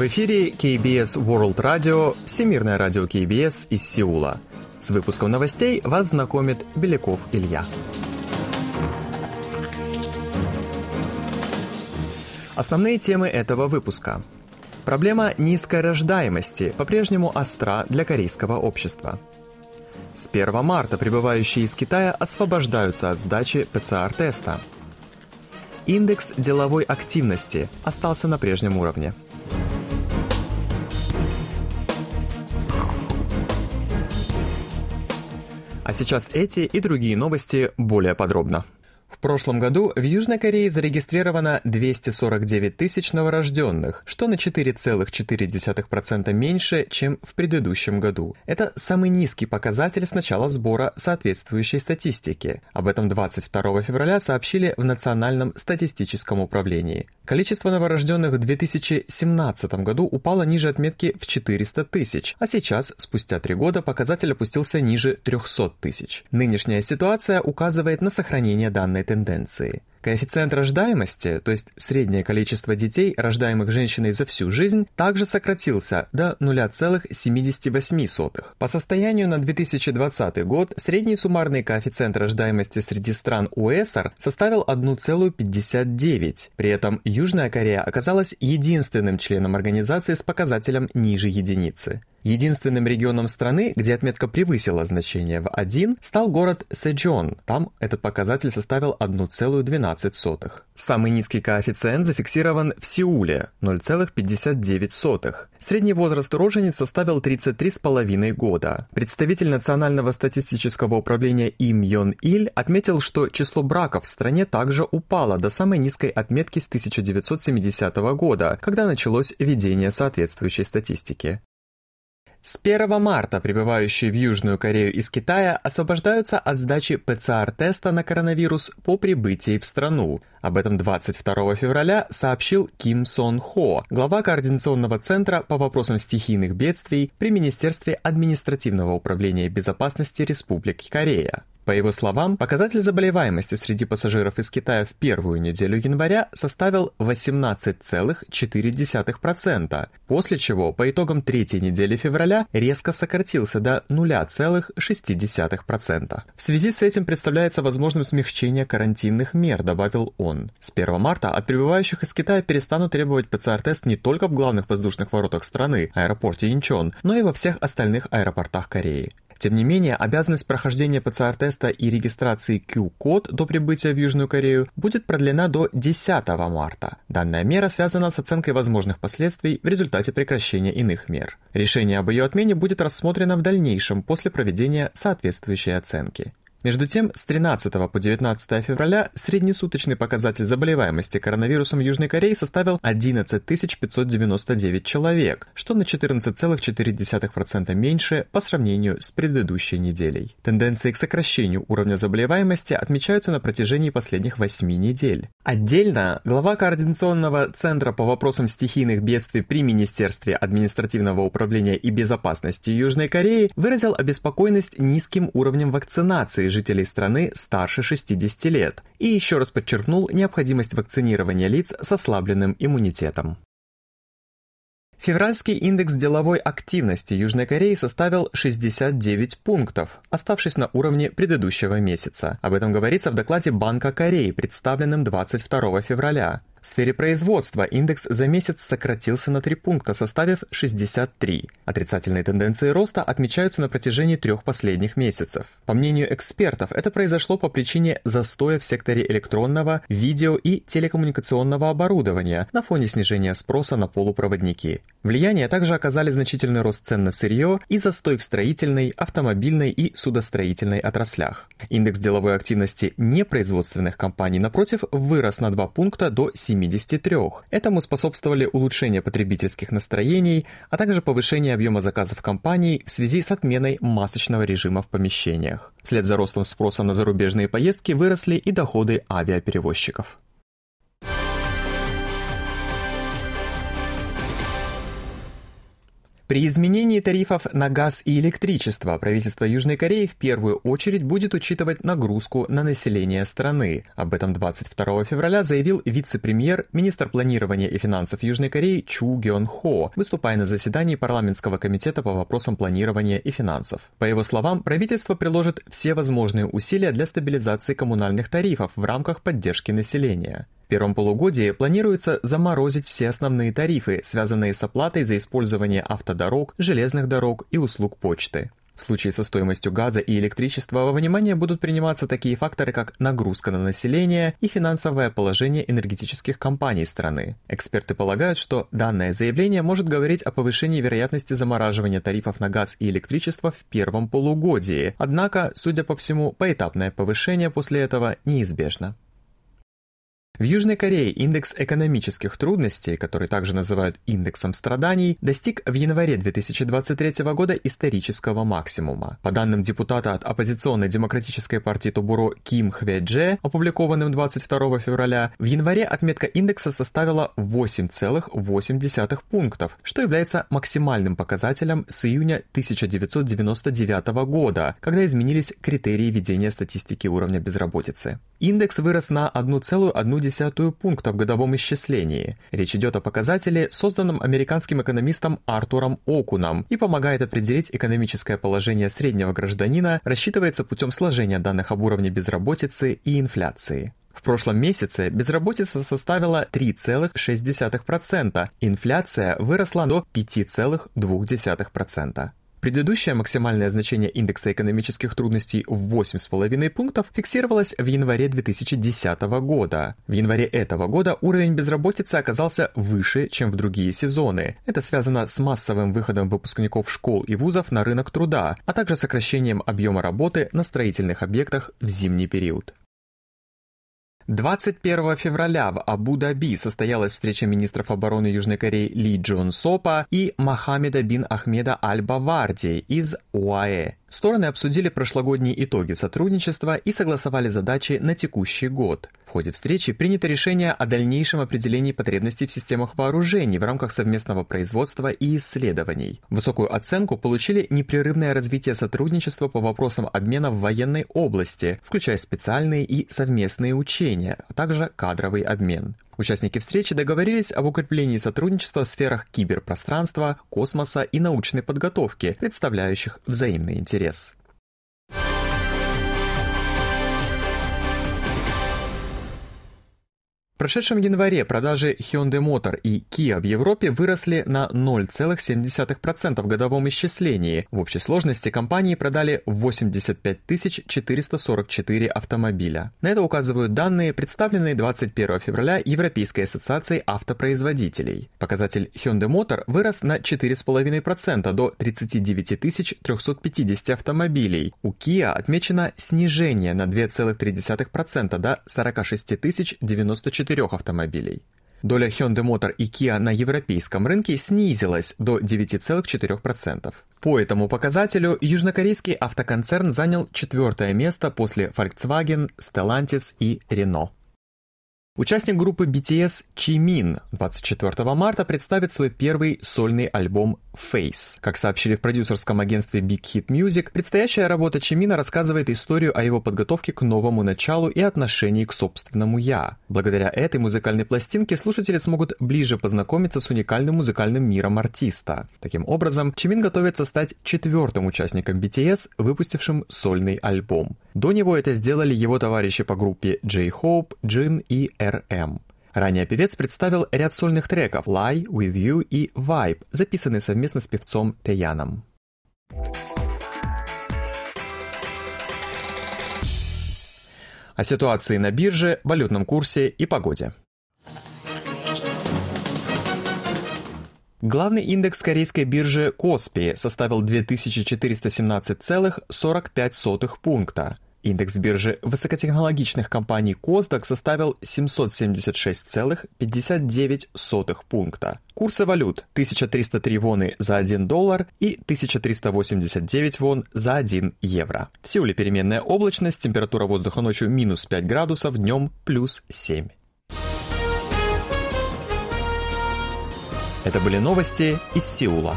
В эфире KBS World Radio, Всемирное радио KBS из Сеула. С выпуском новостей вас знакомит Беляков Илья. Основные темы этого выпуска. Проблема низкой рождаемости по-прежнему остра для корейского общества. С 1 марта прибывающие из Китая освобождаются от сдачи ПЦР-теста. Индекс деловой активности остался на прежнем уровне. А сейчас эти и другие новости более подробно. Прошлом году в Южной Корее зарегистрировано 249 тысяч новорожденных, что на 4,4% меньше, чем в предыдущем году. Это самый низкий показатель с начала сбора соответствующей статистики. Об этом 22 февраля сообщили в Национальном статистическом управлении. Количество новорожденных в 2017 году упало ниже отметки в 400 тысяч, а сейчас, спустя три года, показатель опустился ниже 300 тысяч. Нынешняя ситуация указывает на сохранение данной тенденции. Коэффициент рождаемости, то есть среднее количество детей, рождаемых женщиной за всю жизнь, также сократился до 0,78. По состоянию на 2020 год средний суммарный коэффициент рождаемости среди стран УЭСР составил 1,59. При этом Южная Корея оказалась единственным членом организации с показателем ниже единицы. Единственным регионом страны, где отметка превысила значение в 1, стал город Сэджон. Там этот показатель составил 1,12. Самый низкий коэффициент зафиксирован в Сеуле – 0,59. Средний возраст рожениц составил 33,5 года. Представитель Национального статистического управления Им Йон Иль отметил, что число браков в стране также упало до самой низкой отметки с 1970 года, когда началось введение соответствующей статистики. С 1 марта прибывающие в Южную Корею из Китая освобождаются от сдачи ПЦР-теста на коронавирус по прибытии в страну. Об этом 22 февраля сообщил Ким Сон Хо, глава Координационного центра по вопросам стихийных бедствий при Министерстве административного управления безопасности Республики Корея. По его словам, показатель заболеваемости среди пассажиров из Китая в первую неделю января составил 18,4%, после чего по итогам третьей недели февраля резко сократился до 0,6%. В связи с этим представляется возможным смягчение карантинных мер, добавил он. С 1 марта от прибывающих из Китая перестанут требовать ПЦР-тест не только в главных воздушных воротах страны, аэропорте Инчон, но и во всех остальных аэропортах Кореи. Тем не менее, обязанность прохождения ПЦР-теста и регистрации Q-код до прибытия в Южную Корею будет продлена до 10 марта. Данная мера связана с оценкой возможных последствий в результате прекращения иных мер. Решение об ее отмене будет рассмотрено в дальнейшем после проведения соответствующей оценки. Между тем, с 13 по 19 февраля среднесуточный показатель заболеваемости коронавирусом в Южной Корее составил 11 599 человек, что на 14,4% меньше по сравнению с предыдущей неделей. Тенденции к сокращению уровня заболеваемости отмечаются на протяжении последних 8 недель. Отдельно глава Координационного центра по вопросам стихийных бедствий при Министерстве административного управления и безопасности Южной Кореи выразил обеспокоенность низким уровнем вакцинации жителей страны старше 60 лет и еще раз подчеркнул необходимость вакцинирования лиц с ослабленным иммунитетом. Февральский индекс деловой активности Южной Кореи составил 69 пунктов, оставшись на уровне предыдущего месяца. Об этом говорится в докладе Банка Кореи, представленном 22 февраля. В сфере производства индекс за месяц сократился на 3 пункта, составив 63. Отрицательные тенденции роста отмечаются на протяжении трех последних месяцев. По мнению экспертов, это произошло по причине застоя в секторе электронного, видео и телекоммуникационного оборудования на фоне снижения спроса на полупроводники. Влияние также оказали значительный рост цен на сырье и застой в строительной, автомобильной и судостроительной отраслях. Индекс деловой активности непроизводственных компаний, напротив, вырос на 2 пункта до 7 73. Этому способствовали улучшение потребительских настроений, а также повышение объема заказов компаний в связи с отменой масочного режима в помещениях. Вслед за ростом спроса на зарубежные поездки выросли и доходы авиаперевозчиков. При изменении тарифов на газ и электричество правительство Южной Кореи в первую очередь будет учитывать нагрузку на население страны. Об этом 22 февраля заявил вице-премьер, министр планирования и финансов Южной Кореи Чу Гён Хо, выступая на заседании парламентского комитета по вопросам планирования и финансов. По его словам, правительство приложит все возможные усилия для стабилизации коммунальных тарифов в рамках поддержки населения первом полугодии планируется заморозить все основные тарифы, связанные с оплатой за использование автодорог, железных дорог и услуг почты. В случае со стоимостью газа и электричества во внимание будут приниматься такие факторы, как нагрузка на население и финансовое положение энергетических компаний страны. Эксперты полагают, что данное заявление может говорить о повышении вероятности замораживания тарифов на газ и электричество в первом полугодии, однако, судя по всему, поэтапное повышение после этого неизбежно. В Южной Корее индекс экономических трудностей, который также называют индексом страданий, достиг в январе 2023 года исторического максимума. По данным депутата от оппозиционной демократической партии Тубуро Ким Хведже, опубликованным 22 февраля, в январе отметка индекса составила 8,8 пунктов, что является максимальным показателем с июня 1999 года, когда изменились критерии ведения статистики уровня безработицы. Индекс вырос на 1,1 0,1 пункта в годовом исчислении. Речь идет о показателе, созданном американским экономистом Артуром Окуном и помогает определить экономическое положение среднего гражданина, рассчитывается путем сложения данных об уровне безработицы и инфляции. В прошлом месяце безработица составила 3,6%, инфляция выросла до 5,2%. Предыдущее максимальное значение индекса экономических трудностей в 8,5 пунктов фиксировалось в январе 2010 года. В январе этого года уровень безработицы оказался выше, чем в другие сезоны. Это связано с массовым выходом выпускников школ и вузов на рынок труда, а также сокращением объема работы на строительных объектах в зимний период. 21 февраля в Абу-Даби состоялась встреча министров обороны Южной Кореи Ли Джон Сопа и Мохаммеда бин Ахмеда Аль-Баварди из ОАЭ. Стороны обсудили прошлогодние итоги сотрудничества и согласовали задачи на текущий год. В ходе встречи принято решение о дальнейшем определении потребностей в системах вооружений в рамках совместного производства и исследований. Высокую оценку получили непрерывное развитие сотрудничества по вопросам обмена в военной области, включая специальные и совместные учения, а также кадровый обмен. Участники встречи договорились об укреплении сотрудничества в сферах киберпространства, космоса и научной подготовки, представляющих взаимный интерес. Прошедшем январе продажи Hyundai Motor и Kia в Европе выросли на 0,7% в годовом исчислении. В общей сложности компании продали 85 444 автомобиля. На это указывают данные, представленные 21 февраля Европейской ассоциацией автопроизводителей. Показатель Hyundai Motor вырос на 4,5% до 39 350 автомобилей. У Kia отмечено снижение на 2,3% до 46 094 четырех автомобилей. Доля Hyundai Motor и Kia на европейском рынке снизилась до 9,4%. По этому показателю южнокорейский автоконцерн занял четвертое место после Volkswagen, Stellantis и Renault. Участник группы BTS Чимин 24 марта представит свой первый сольный альбом Face. Как сообщили в продюсерском агентстве Big Hit Music, предстоящая работа Чимина рассказывает историю о его подготовке к новому началу и отношении к собственному «я». Благодаря этой музыкальной пластинке слушатели смогут ближе познакомиться с уникальным музыкальным миром артиста. Таким образом, Чимин готовится стать четвертым участником BTS, выпустившим сольный альбом. До него это сделали его товарищи по группе J-Hope, Jin и RM. Ранее певец представил ряд сольных треков «Lie», «With You» и «Vibe», записанные совместно с певцом Теяном. О ситуации на бирже, валютном курсе и погоде. Главный индекс корейской биржи Коспи составил 2417,45 пункта. Индекс биржи высокотехнологичных компаний Косдак составил 776,59 пункта. Курсы валют 1303 воны за 1 доллар и 1389 вон за 1 евро. В Сеуле переменная облачность, температура воздуха ночью минус 5 градусов, днем плюс 7. Это были новости из Сеула.